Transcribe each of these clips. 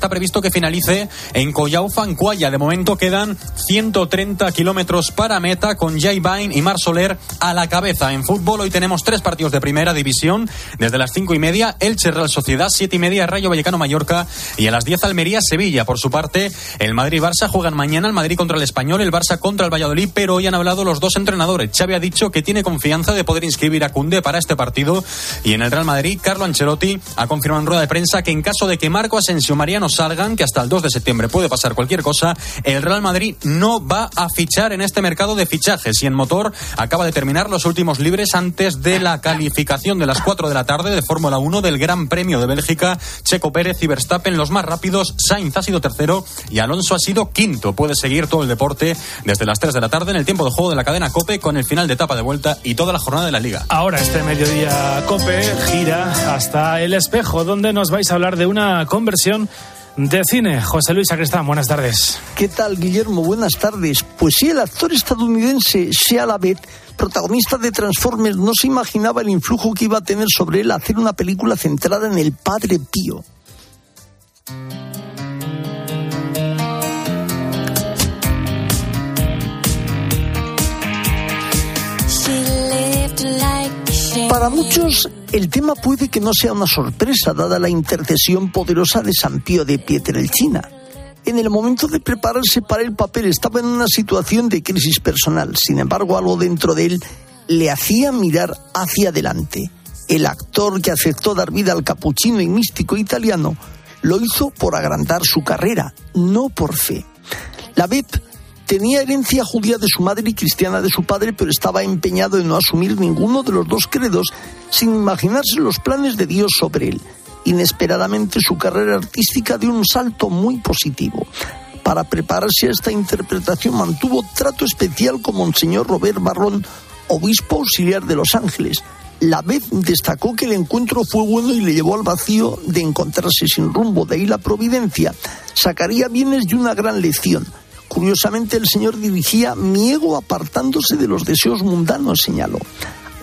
Está previsto que finalice en Collao Fancuaya. De momento quedan 130 kilómetros para meta con Jay Bain y Mar Soler a la cabeza. En fútbol hoy tenemos tres partidos de primera división. Desde las cinco y media, Elche Real Sociedad, siete y media, Rayo Vallecano Mallorca y a las 10 Almería Sevilla. Por su parte, el Madrid y Barça juegan mañana el Madrid contra el Español, el Barça contra el Valladolid, pero hoy han hablado los dos entrenadores. Xavi ha dicho que tiene confianza de poder inscribir a Cunde para este partido y en el Real Madrid, Carlo Ancelotti ha confirmado en rueda de prensa que en caso de que Marco Asensio Mariano salgan, que hasta el 2 de septiembre puede pasar cualquier cosa, el Real Madrid no va a fichar en este mercado de fichajes y en motor acaba de terminar los últimos libres antes de la calificación de las 4 de la tarde de Fórmula 1 del Gran Premio de Bélgica. Checo Pérez y Verstappen los más rápidos, Sainz ha sido tercero y Alonso ha sido quinto. Puede seguir todo el deporte desde las 3 de la tarde en el tiempo de juego de la cadena Cope con el final de etapa de vuelta y toda la jornada de la liga. Ahora este mediodía Cope gira hasta el espejo donde nos vais a hablar de una conversión de cine. José Luis Sacristán, buenas tardes. ¿Qué tal, Guillermo? Buenas tardes. Pues sí, el actor estadounidense Shia LaBeouf, protagonista de Transformers, no se imaginaba el influjo que iba a tener sobre él hacer una película centrada en el Padre Pío. Para muchos, el tema puede que no sea una sorpresa, dada la intercesión poderosa de San Pío de Pietrelcina. En el momento de prepararse para el papel estaba en una situación de crisis personal. Sin embargo, algo dentro de él le hacía mirar hacia adelante. El actor que aceptó dar vida al capuchino y místico italiano lo hizo por agrandar su carrera, no por fe. La VIP Tenía herencia judía de su madre y cristiana de su padre, pero estaba empeñado en no asumir ninguno de los dos credos sin imaginarse los planes de Dios sobre él. Inesperadamente su carrera artística dio un salto muy positivo. Para prepararse a esta interpretación mantuvo trato especial con Monseñor Robert Barrón, obispo auxiliar de Los Ángeles. La vez destacó que el encuentro fue bueno y le llevó al vacío de encontrarse sin rumbo, de ahí la providencia. Sacaría bienes de una gran lección Curiosamente, el Señor dirigía mi ego apartándose de los deseos mundanos, señaló.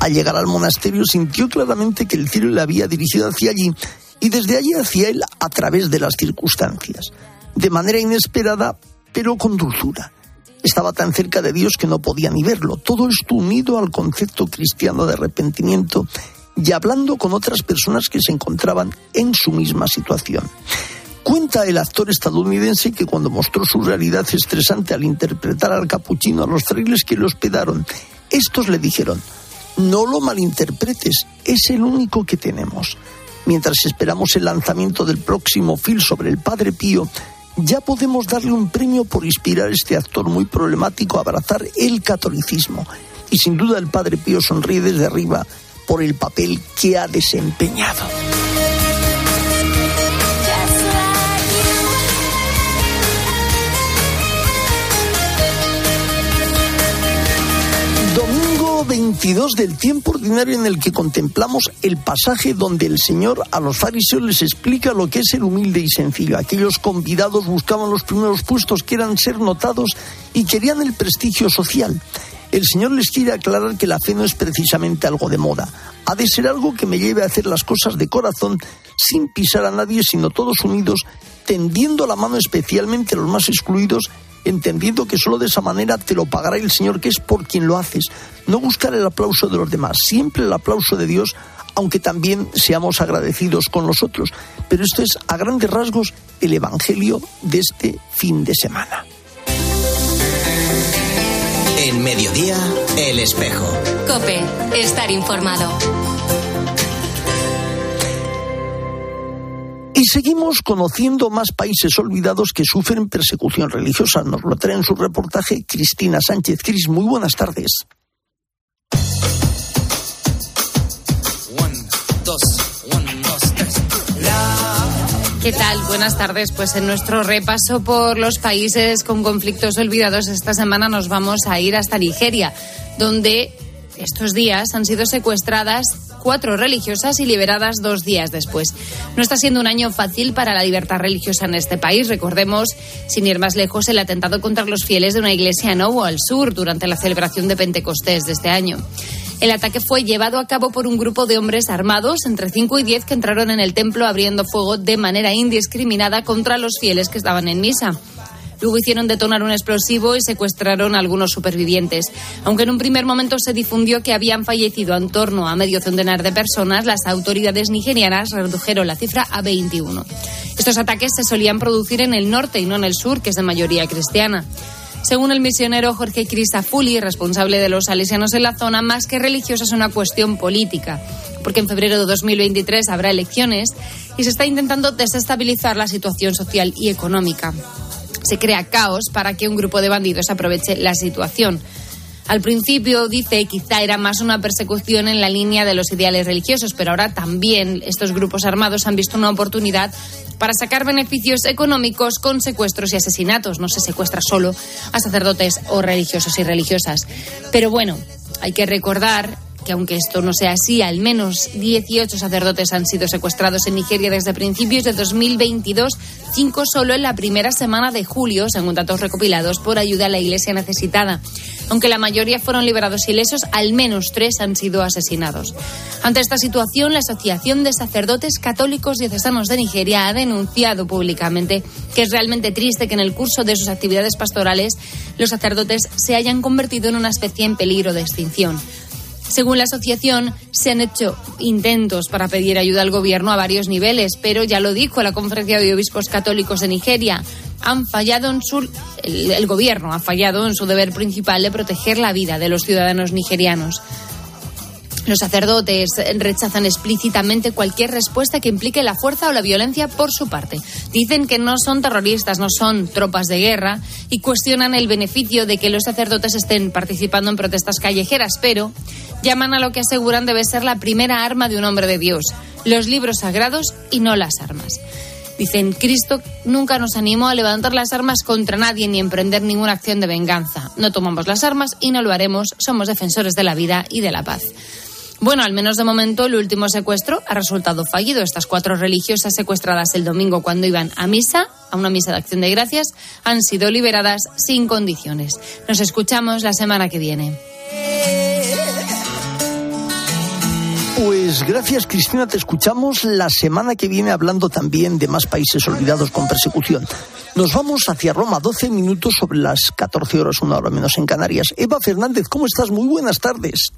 Al llegar al monasterio sintió claramente que el cielo le había dirigido hacia allí y desde allí hacia él a través de las circunstancias, de manera inesperada, pero con dulzura. Estaba tan cerca de Dios que no podía ni verlo. Todo esto unido al concepto cristiano de arrepentimiento y hablando con otras personas que se encontraban en su misma situación. Cuenta el actor estadounidense que cuando mostró su realidad estresante al interpretar al capuchino a los frailes que le hospedaron, estos le dijeron, no lo malinterpretes, es el único que tenemos. Mientras esperamos el lanzamiento del próximo film sobre el Padre Pío, ya podemos darle un premio por inspirar a este actor muy problemático a abrazar el catolicismo. Y sin duda el Padre Pío sonríe desde arriba por el papel que ha desempeñado. 22 del tiempo ordinario en el que contemplamos el pasaje donde el Señor a los fariseos les explica lo que es el humilde y sencillo. Aquellos convidados buscaban los primeros puestos que eran ser notados y querían el prestigio social. El Señor les quiere aclarar que la fe no es precisamente algo de moda. Ha de ser algo que me lleve a hacer las cosas de corazón sin pisar a nadie, sino todos unidos, tendiendo la mano especialmente a los más excluidos entendiendo que solo de esa manera te lo pagará el Señor, que es por quien lo haces. No buscar el aplauso de los demás, siempre el aplauso de Dios, aunque también seamos agradecidos con los otros. Pero esto es, a grandes rasgos, el Evangelio de este fin de semana. En mediodía, el espejo. Cope, estar informado. Y seguimos conociendo más países olvidados que sufren persecución religiosa. Nos lo trae en su reportaje Cristina Sánchez. Cris, muy buenas tardes. ¿Qué tal? Buenas tardes. Pues en nuestro repaso por los países con conflictos olvidados esta semana nos vamos a ir hasta Nigeria, donde estos días han sido secuestradas cuatro religiosas y liberadas dos días después. No está siendo un año fácil para la libertad religiosa en este país. Recordemos, sin ir más lejos, el atentado contra los fieles de una iglesia en Owo, al sur, durante la celebración de Pentecostés de este año. El ataque fue llevado a cabo por un grupo de hombres armados, entre 5 y 10, que entraron en el templo abriendo fuego de manera indiscriminada contra los fieles que estaban en misa. Luego hicieron detonar un explosivo y secuestraron a algunos supervivientes. Aunque en un primer momento se difundió que habían fallecido en torno a medio centenar de personas, las autoridades nigerianas redujeron la cifra a 21. Estos ataques se solían producir en el norte y no en el sur, que es de mayoría cristiana. Según el misionero Jorge Crisafulli, responsable de los salesianos en la zona, más que religiosa es una cuestión política, porque en febrero de 2023 habrá elecciones y se está intentando desestabilizar la situación social y económica. Se crea caos para que un grupo de bandidos aproveche la situación. Al principio dice quizá era más una persecución en la línea de los ideales religiosos, pero ahora también estos grupos armados han visto una oportunidad para sacar beneficios económicos con secuestros y asesinatos. No se secuestra solo a sacerdotes o religiosos y religiosas. Pero bueno, hay que recordar que aunque esto no sea así, al menos 18 sacerdotes han sido secuestrados en Nigeria desde principios de 2022, cinco solo en la primera semana de julio, según datos recopilados por ayuda a la Iglesia necesitada. Aunque la mayoría fueron liberados ilesos, al menos tres han sido asesinados. Ante esta situación, la Asociación de Sacerdotes Católicos Diocesanos de Nigeria ha denunciado públicamente que es realmente triste que en el curso de sus actividades pastorales los sacerdotes se hayan convertido en una especie en peligro de extinción. Según la asociación, se han hecho intentos para pedir ayuda al gobierno a varios niveles, pero ya lo dijo la Conferencia de Obispos Católicos de Nigeria, han fallado en su el, el gobierno ha fallado en su deber principal de proteger la vida de los ciudadanos nigerianos. Los sacerdotes rechazan explícitamente cualquier respuesta que implique la fuerza o la violencia por su parte. Dicen que no son terroristas, no son tropas de guerra y cuestionan el beneficio de que los sacerdotes estén participando en protestas callejeras, pero llaman a lo que aseguran debe ser la primera arma de un hombre de Dios, los libros sagrados y no las armas. Dicen, Cristo nunca nos animó a levantar las armas contra nadie ni emprender ninguna acción de venganza. No tomamos las armas y no lo haremos. Somos defensores de la vida y de la paz. Bueno, al menos de momento el último secuestro ha resultado fallido. Estas cuatro religiosas secuestradas el domingo cuando iban a misa, a una misa de acción de gracias, han sido liberadas sin condiciones. Nos escuchamos la semana que viene. Pues gracias Cristina, te escuchamos la semana que viene hablando también de más países olvidados con persecución. Nos vamos hacia Roma, 12 minutos sobre las 14 horas, una hora menos en Canarias. Eva Fernández, ¿cómo estás? Muy buenas tardes.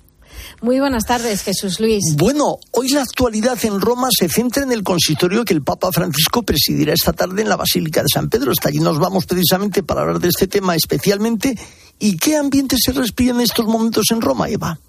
Muy buenas tardes, Jesús Luis. Bueno, hoy la actualidad en Roma se centra en el consistorio que el Papa Francisco presidirá esta tarde en la Basílica de San Pedro. Hasta allí nos vamos precisamente para hablar de este tema especialmente. ¿Y qué ambiente se respira en estos momentos en Roma, Eva?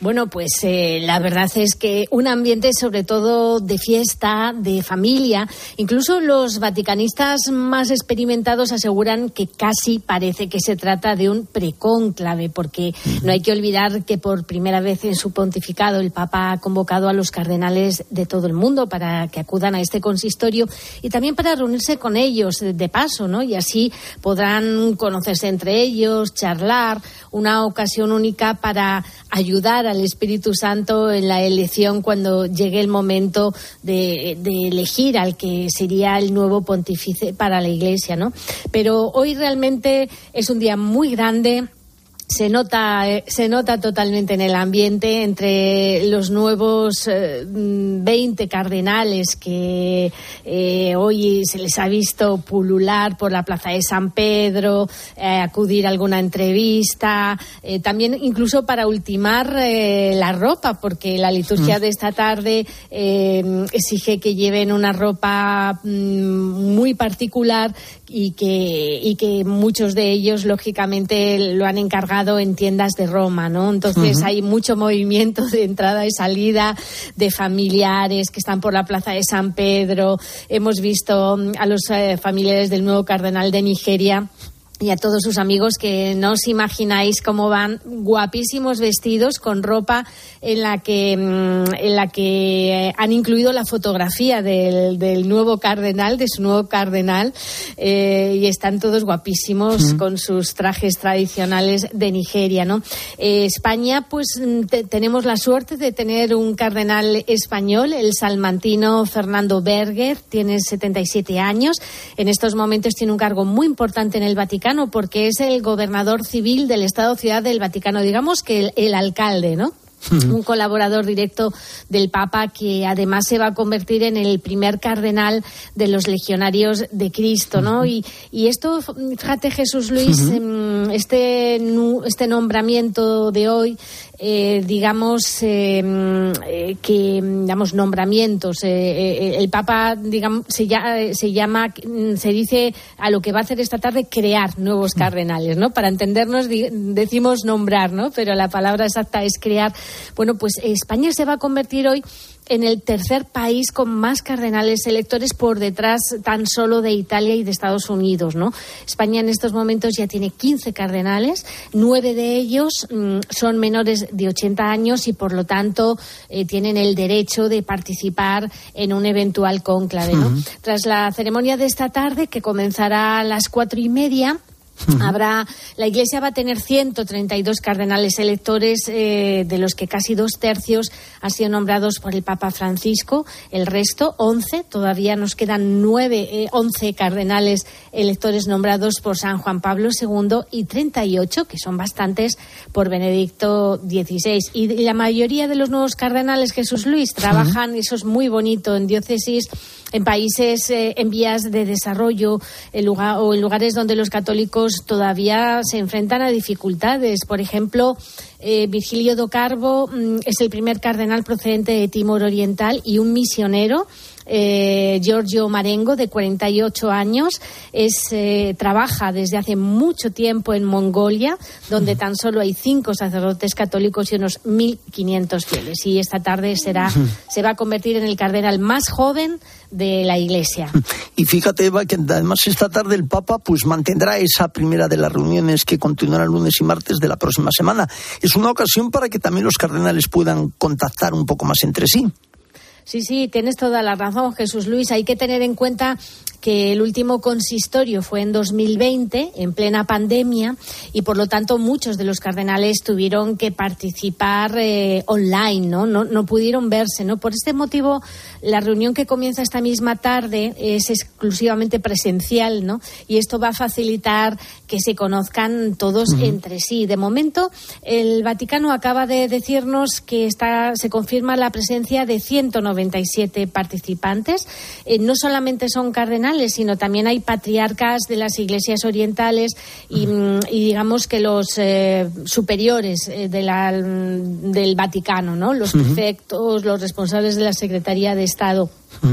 Bueno, pues eh, la verdad es que un ambiente sobre todo de fiesta, de familia. Incluso los vaticanistas más experimentados aseguran que casi parece que se trata de un precónclave, porque no hay que olvidar que por primera vez en su pontificado el Papa ha convocado a los cardenales de todo el mundo para que acudan a este consistorio y también para reunirse con ellos de paso, ¿no? Y así podrán conocerse entre ellos, charlar, una ocasión única para ayudar al Espíritu Santo en la elección cuando llegue el momento de, de, elegir al que sería el nuevo pontífice para la Iglesia, ¿no? Pero hoy realmente es un día muy grande se nota, eh, se nota totalmente en el ambiente entre los nuevos eh, 20 cardenales que eh, hoy se les ha visto pulular por la plaza de San Pedro, eh, acudir a alguna entrevista, también incluso para ultimar la ropa, porque la liturgia mm. de esta tarde exige que lleven una ropa mm, muy particular y que, y que muchos de ellos, lógicamente, lo han encargado en tiendas de Roma, ¿no? Entonces uh -huh. hay mucho movimiento de entrada y salida de familiares que están por la plaza de San Pedro. Hemos visto a los eh, familiares del nuevo cardenal de Nigeria y a todos sus amigos que no os imagináis cómo van guapísimos vestidos con ropa en la que en la que han incluido la fotografía del, del nuevo cardenal de su nuevo cardenal eh, y están todos guapísimos mm. con sus trajes tradicionales de Nigeria no eh, España pues te, tenemos la suerte de tener un cardenal español el salmantino Fernando Berger tiene 77 años en estos momentos tiene un cargo muy importante en el Vaticano Vaticano porque es el gobernador civil del Estado Ciudad del Vaticano, digamos que el, el alcalde, ¿no? un colaborador directo del Papa que además se va a convertir en el primer cardenal de los legionarios de Cristo, ¿no? y, y, esto, fíjate Jesús Luis, em, este, este nombramiento de hoy eh, digamos, eh, eh, que, digamos, nombramientos. el Papa, digamos, se, se llama, se dice a lo que va a hacer esta tarde crear nuevos cardenales, ¿no? Para entendernos decimos nombrar, ¿no? Pero la palabra exacta es crear. Bueno, pues España se va a convertir hoy en el tercer país con más cardenales electores por detrás tan solo de Italia y de Estados Unidos, ¿no? España en estos momentos ya tiene 15 cardenales, nueve de ellos mm, son menores de 80 años y por lo tanto eh, tienen el derecho de participar en un eventual cónclave, ¿no? Tras la ceremonia de esta tarde que comenzará a las cuatro y media Habrá, la Iglesia va a tener 132 cardenales electores, eh, de los que casi dos tercios han sido nombrados por el Papa Francisco. El resto, 11, todavía nos quedan nueve, eh, 11 cardenales electores nombrados por San Juan Pablo II y 38, que son bastantes, por Benedicto XVI. Y la mayoría de los nuevos cardenales, Jesús Luis, trabajan, y eso es muy bonito, en diócesis en países eh, en vías de desarrollo lugar, o en lugares donde los católicos todavía se enfrentan a dificultades. Por ejemplo, eh, Virgilio do Carbo mm, es el primer cardenal procedente de Timor Oriental y un misionero eh, Giorgio Marengo, de 48 años, es, eh, trabaja desde hace mucho tiempo en Mongolia, donde tan solo hay cinco sacerdotes católicos y unos 1.500 fieles. Y esta tarde será, se va a convertir en el cardenal más joven de la Iglesia. Y fíjate, Eva, que además esta tarde el Papa pues mantendrá esa primera de las reuniones que continuarán lunes y martes de la próxima semana. Es una ocasión para que también los cardenales puedan contactar un poco más entre sí. Sí, sí, tienes toda la razón, Jesús Luis. Hay que tener en cuenta que el último consistorio fue en 2020, en plena pandemia, y por lo tanto muchos de los cardenales tuvieron que participar eh, online, ¿no? ¿no? No pudieron verse, ¿no? Por este motivo, la reunión que comienza esta misma tarde es exclusivamente presencial, ¿no? Y esto va a facilitar que se conozcan todos entre sí. De momento, el Vaticano acaba de decirnos que está, se confirma la presencia de 197 participantes. Eh, no solamente son cardenales, sino también hay patriarcas de las iglesias orientales y, mm, digamos que los eh, superiores eh, de la, del Vaticano, ¿no? los prefectos, los responsables de la Secretaría de Estado.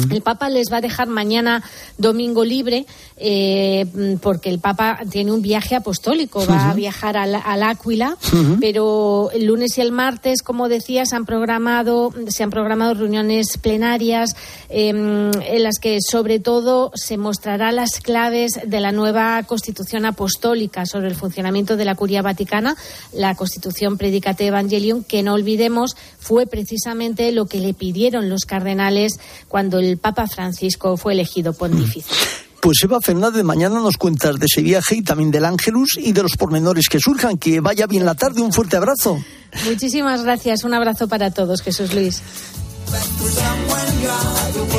El Papa les va a dejar mañana domingo libre eh, porque el Papa tiene un viaje apostólico, va a viajar al, al Áquila, pero el lunes y el martes, como decía, se han programado, se han programado reuniones plenarias em, en las que sobre todo se mostrará las claves de la nueva Constitución apostólica sobre el funcionamiento de la Curia Vaticana, la Constitución Predicate Evangelium, que no olvidemos fue precisamente lo que le pidieron los cardenales cuando el Papa Francisco fue elegido pontífice. Pues Eva Fernández, mañana nos cuentas de ese viaje y también del Ángelus y de los pormenores que surjan. Que vaya bien la tarde. Un fuerte abrazo. Muchísimas gracias. Un abrazo para todos, Jesús Luis.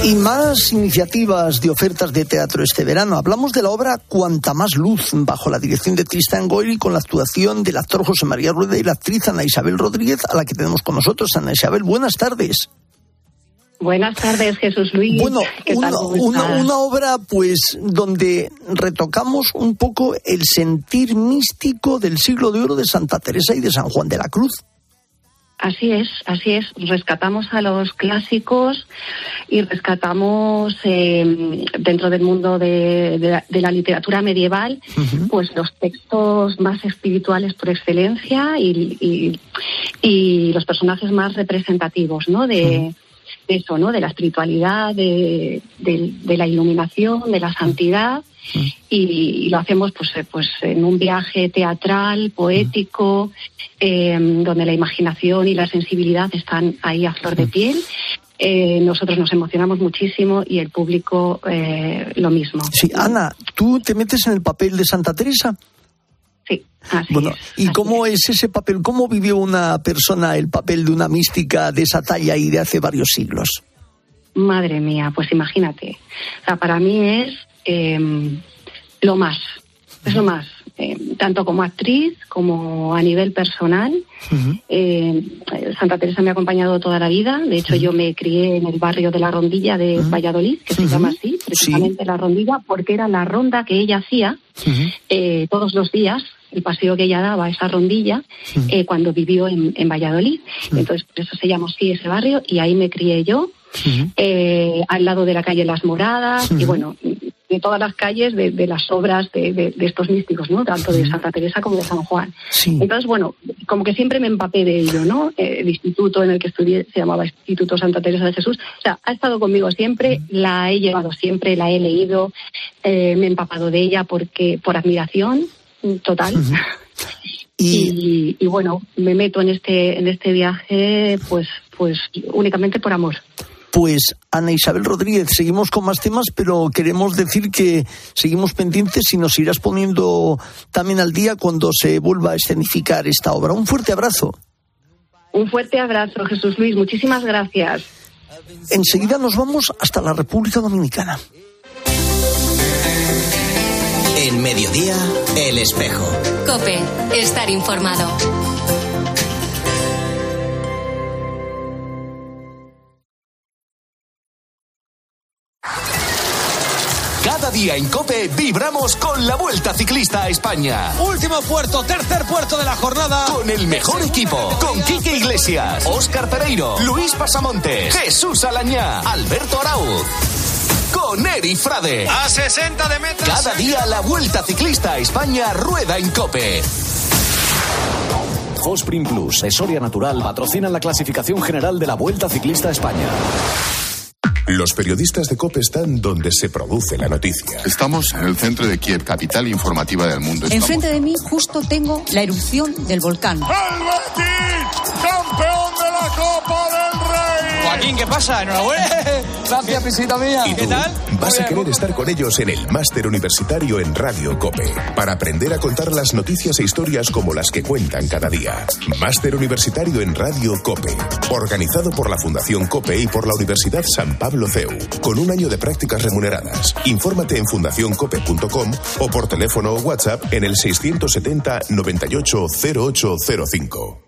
Y más iniciativas de ofertas de teatro este verano. Hablamos de la obra Cuanta más luz, bajo la dirección de Tristan Goyri, con la actuación del actor José María Rueda y la actriz Ana Isabel Rodríguez, a la que tenemos con nosotros. Ana Isabel, buenas tardes. Buenas tardes, Jesús Luis. Bueno, una, obra pues donde retocamos un poco el sentir místico del siglo de oro de Santa Teresa y de San Juan de la Cruz. Así es, así es. Rescatamos a los clásicos y rescatamos em, dentro del mundo de, la, literatura medieval, pues los textos más espirituales por excelencia y, los personajes más representativos, ¿no? De, eso, ¿no? De la espiritualidad, de, la iluminación, de la santidad. Y, lo hacemos pues, eh, pues en un viaje teatral, poético, em, donde la imaginación y la sensibilidad están ahí a flor de piel. Eh, nosotros nos emocionamos muchísimo y el público eh, lo mismo. Sí, Ana, ¿tú te metes en el papel de Santa Teresa? Sí, bueno, ¿y cómo es. ese papel? ¿Cómo vivió una persona el papel de una mística de esa talla y de hace varios siglos? Madre mía, pues imagínate. O sea, para mí es em, lo más. es lo más. Eh, tanto como actriz como a nivel personal. Eh, Santa Teresa me ha acompañado toda la vida. De hecho, yo me crié en el barrio de la Rondilla de Valladolid, que se llama así, precisamente la Rondilla, porque era la ronda que ella hacía eh, todos los días el paseo que ella daba a esa rondilla cuando vivió en, en Valladolid. Entonces, por eso se llama así ese barrio y ahí me crié yo. al lado de la calle Las Moradas y bueno, de todas las calles de, las obras de, estos místicos, ¿no? Tanto de Santa Teresa como de San Juan. Entonces, bueno, como que siempre me empapé de ello, ¿no? Eh, el instituto en el que estudié se llamaba Instituto Santa Teresa de Jesús. O sea, ha estado conmigo siempre, la he llevado siempre, la he leído, eh, me he empapado de ella porque por admiración total. Y, y, bueno, me meto en este en este viaje, pues pues únicamente por amor. Pues Ana Isabel Rodríguez, seguimos con más temas, pero queremos decir que seguimos pendientes y nos irás poniendo también al día cuando se vuelva a escenificar esta obra. Un fuerte abrazo. Un fuerte abrazo, Jesús Luis. Muchísimas gracias. Enseguida nos vamos hasta la República Dominicana. Mediodía, el espejo. Cope, estar informado. Cada día en Cope vibramos con la Vuelta Ciclista a España. Último puerto, tercer puerto de la jornada. Con el mejor equipo. Con Quique Iglesias, Óscar Pereiro, Luis Pasamontes, Jesús Alañá, Alberto Arauz. Con Eri Frade. A 60 de metros. Cada día la Vuelta Ciclista a España rueda en Cope. Fosprin Plus, Esoria Natural, patrocina la clasificación general de la Vuelta Ciclista a España. Los periodistas de COPE están donde se produce la noticia. Estamos en el centro de Kiev, capital informativa del mundo. Enfrente de mí justo tengo la erupción del volcán. ¡El Betis! ¡Campeón de la Rey! Joaquín, ¿qué pasa? Enhorabuena. Gracias, visita mía. ¿Y ¿Qué tal? Vas a querer estar con ellos en el máster universitario en Radio COPE para aprender a contar las noticias e historias como las que cuentan cada día. Máster universitario en Radio COPE, organizado por la Fundación COPE y por la Universidad San Pablo CEU, con un año de prácticas remuneradas. Infórmate en fundacioncope.com o por teléfono o WhatsApp en el 670 98 0805.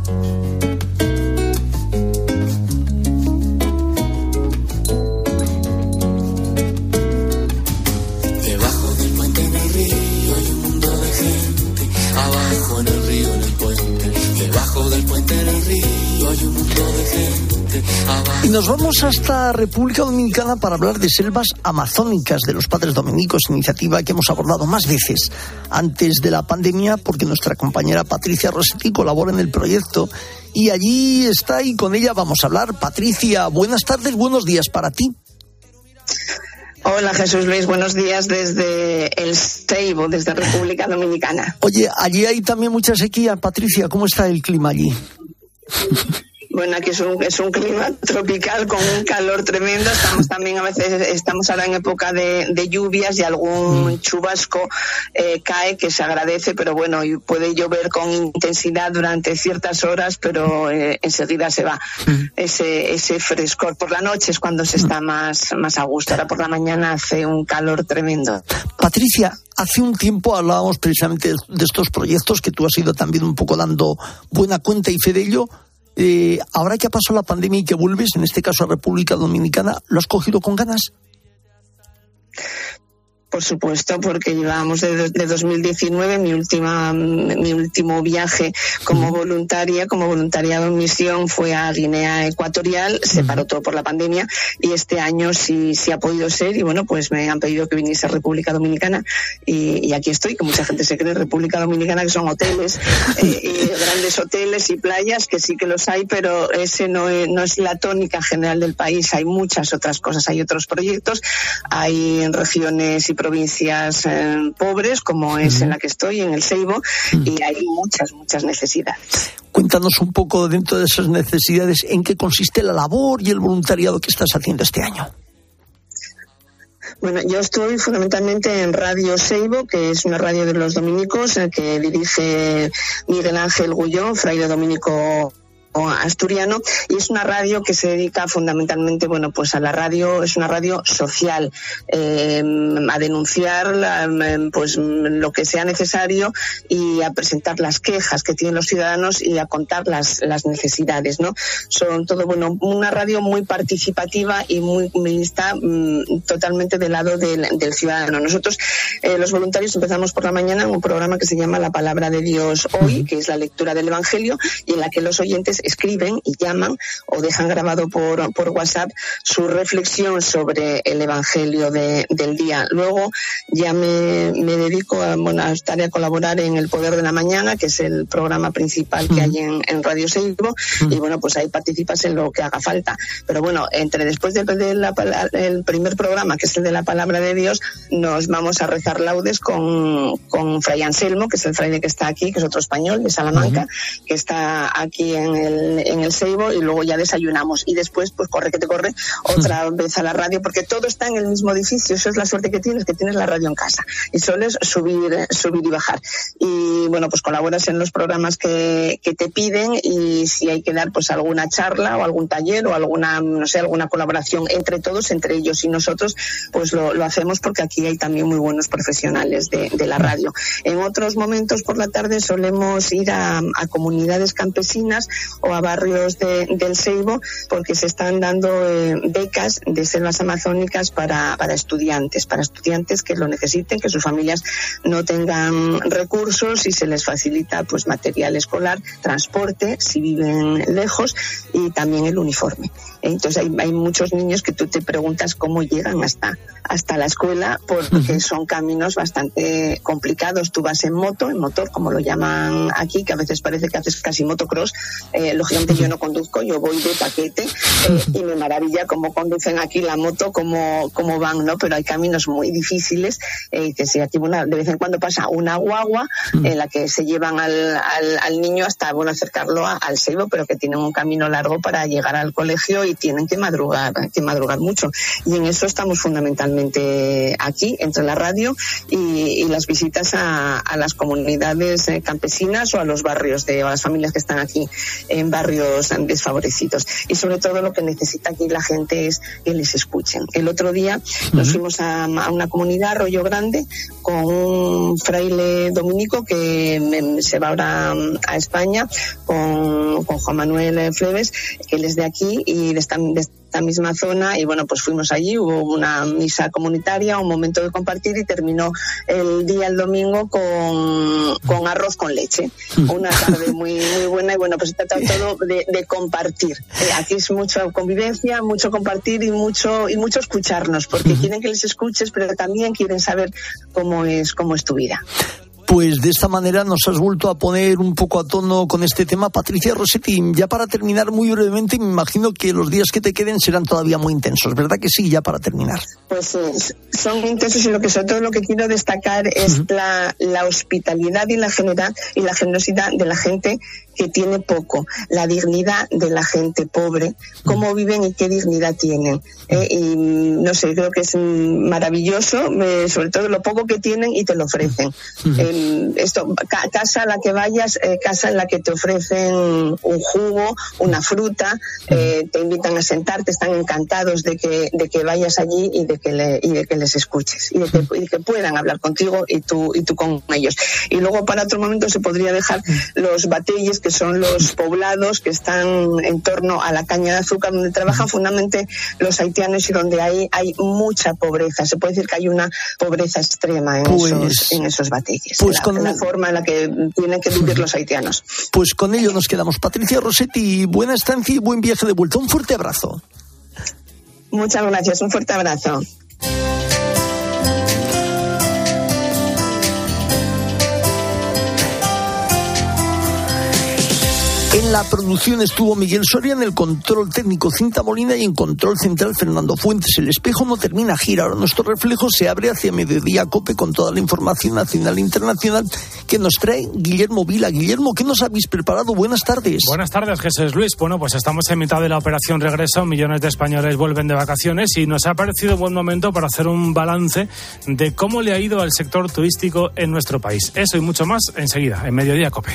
Nos vamos hasta República Dominicana para hablar de selvas amazónicas de los padres dominicos, iniciativa que hemos abordado más veces antes de la pandemia, porque nuestra compañera Patricia Rossetti colabora en el proyecto y allí está y con ella vamos a hablar. Patricia, buenas tardes, buenos días para ti. Hola Jesús Luis, buenos días desde el Seibo, desde República Dominicana. Oye, allí hay también mucha sequía. Patricia, ¿cómo está el clima allí? Bueno, aquí es un, es un clima tropical con un calor tremendo. Estamos también a veces, estamos ahora en época de, de lluvias y algún chubasco eh, cae que se agradece, pero bueno, y puede llover con intensidad durante ciertas horas, pero eh, enseguida se va ese, ese frescor. Por la noche es cuando se está más, más a gusto. Ahora por la mañana hace un calor tremendo. Patricia, hace un tiempo hablábamos precisamente de estos proyectos que tú has ido también un poco dando buena cuenta y fe de ello. Eh, ahora que ha pasado la pandemia y que vuelves, en este caso a República Dominicana, ¿lo has cogido con ganas? Por supuesto, porque llevábamos de, de 2019 mi última mi último viaje como voluntaria, como voluntariado en misión fue a Guinea Ecuatorial, se paró todo por la pandemia y este año sí sí ha podido ser y bueno, pues me han pedido que viniese a República Dominicana y, y aquí estoy, que mucha gente se cree República Dominicana que son hoteles, eh, y grandes hoteles y playas que sí que los hay, pero ese no es, no es la tónica general del país, hay muchas otras cosas, hay otros proyectos, hay regiones y provincias eh, pobres, como es en la que estoy, en el Seibo, y hay muchas, muchas necesidades. Cuéntanos un poco dentro de esas necesidades en qué consiste la labor y el voluntariado que estás haciendo este año. Bueno, yo estoy fundamentalmente en Radio Seibo, que es una radio de los dominicos, eh, que dirige Miguel Ángel Gullón, fraile dominico asturiano y es una radio que se dedica fundamentalmente, bueno, pues a la radio, es una radio social, eh, a denunciar pues lo que sea necesario y a presentar las quejas que tienen los ciudadanos y a contar las, las necesidades, ¿no? Son todo, bueno, una radio muy participativa y muy, está mm, totalmente del lado del, del ciudadano. Nosotros, eh, los voluntarios, empezamos por la mañana un programa que se llama La Palabra de Dios Hoy, que es la lectura del Evangelio y en la que los oyentes escriben y llaman o dejan grabado por, por WhatsApp su reflexión sobre el Evangelio de, del día. Luego ya me, me dedico a, bueno, a estar a colaborar en El Poder de la Mañana, que es el programa principal que hay en, en Radio Seibo, y bueno, pues ahí participas en lo que haga falta. Pero bueno, entre después del de primer programa, que es el de la palabra de Dios, nos vamos a rezar laudes con, con Fray Anselmo, que es el fraile que está aquí, que es otro español de Salamanca, que está aquí en el, en el Seibo, y luego ya desayunamos. Y después, pues corre que te corre, otra vez a la radio, porque todo está en el mismo edificio. Eso es la suerte que tienes, que tienes la radio en casa. Y sueles subir, subir y bajar. Y bueno, pues colaboras en los programas que, que te piden y si hay que dar pues alguna charla o algún taller o alguna, no sé, alguna colaboración entre todos, entre ellos y nosotros, pues lo, lo hacemos porque aquí hay también muy buenos profesionales de, de la radio. En otros momentos por la tarde solemos ir a, a comunidades campesinas o a barrios de, del Seibo porque se están dando eh, becas de selvas amazónicas para, para estudiantes, para estudiantes que lo necesiten, que sus familias no tengan recursos y se les facilita pues material escolar, transporte si viven lejos y también el uniforme. Entonces hay, hay muchos niños que tú te preguntas cómo llegan hasta, hasta la escuela porque son caminos bastante complicados. Tú vas en moto, en motor, como lo llaman aquí, que a veces parece que haces casi motocross. Eh, lógicamente yo no conduzco, yo voy de paquete eh, y me maravilla cómo conducen aquí la moto, cómo, cómo van, ¿no? Pero hay caminos muy difíciles. Eh, que si aquí una, de vez en cuando pasa una guagua en la que se llevan al, al, al niño hasta, bueno, acercarlo a, al Seibo, pero que tienen un camino largo para llegar al colegio y tienen que madrugar, que madrugar mucho. Y en eso estamos fundamentalmente aquí, entre la radio y, y las visitas a, a las comunidades eh, campesinas o a los barrios de, o a las familias que están aquí en barrios desfavorecidos. Y sobre todo lo que necesita aquí la gente es que les escuchen. El otro día nos fuimos a, a una comunidad, Rollo Grande, con un fraile dominico que se va ahora mm, a España con, con Juan Manuel Fleves, que él es de aquí y de esta, de esta misma zona y bueno, pues fuimos allí, hubo una misa comunitaria, un momento de compartir y terminó el día el domingo con, con arroz con leche. Una tarde muy, muy buena y bueno, pues se trata todo de, de compartir. Eh, aquí es mucho convivencia, mucho compartir y mucho, y mucho escucharnos, porque quieren que les escuches, pero también quieren saber cómo es, cómo es tu vida. Pues de esta manera nos has vuelto a poner un poco a tono con este tema. Patricia Rossetti, ya para terminar muy brevemente, me imagino que los días que te queden serán todavía muy intensos, ¿verdad que sí? Ya para terminar. Pues eh, son intensos y lo que sobre todo lo que quiero destacar es la, la hospitalidad y la, genera, y la generosidad de la gente que tiene poco, la dignidad de la gente pobre, cómo viven y qué dignidad tienen. Eh, y no sé, creo que es mm, maravilloso, eh, sobre todo lo poco que tienen y te lo ofrecen. Eh, esto, ca- casa a la que vayas, eh, casa en la que te ofrecen un jugo, una fruta, eh, te invitan a sentarte, están encantados de que, de que vayas allí y de que, le- y de que les escuches y de que, y que puedan hablar contigo y tú, y tú con ellos. Y luego para otro momento se podría dejar los batelles, que son los poblados que están en torno a la caña de azúcar, donde trabajan fundamentalmente los haitianos y donde hay, hay mucha pobreza. Se puede decir que hay una pobreza extrema en, Pues- esos, en esos batalles. Pues la, con- la forma en la que tienen que vivir los haitianos. Pues con ello nos quedamos. Patricia Rossetti, buena estancia y buen viaje de vuelta. Un fuerte abrazo. Muchas gracias. Un fuerte abrazo. La producción estuvo Miguel Soria, en el control técnico Cinta Molina y en control central Fernando Fuentes. El espejo no termina gira, ahora nuestro reflejo se abre hacia mediodía cope con toda la información nacional e internacional que nos trae Guillermo Vila. Guillermo, ¿qué nos habéis preparado? Buenas tardes. Buenas tardes, Jesús Luis. Bueno, pues estamos en mitad de la operación regreso. Millones de españoles vuelven de vacaciones y nos ha parecido buen momento para hacer un balance de cómo le ha ido al sector turístico en nuestro país. Eso y mucho más enseguida, en Mediodía Cope.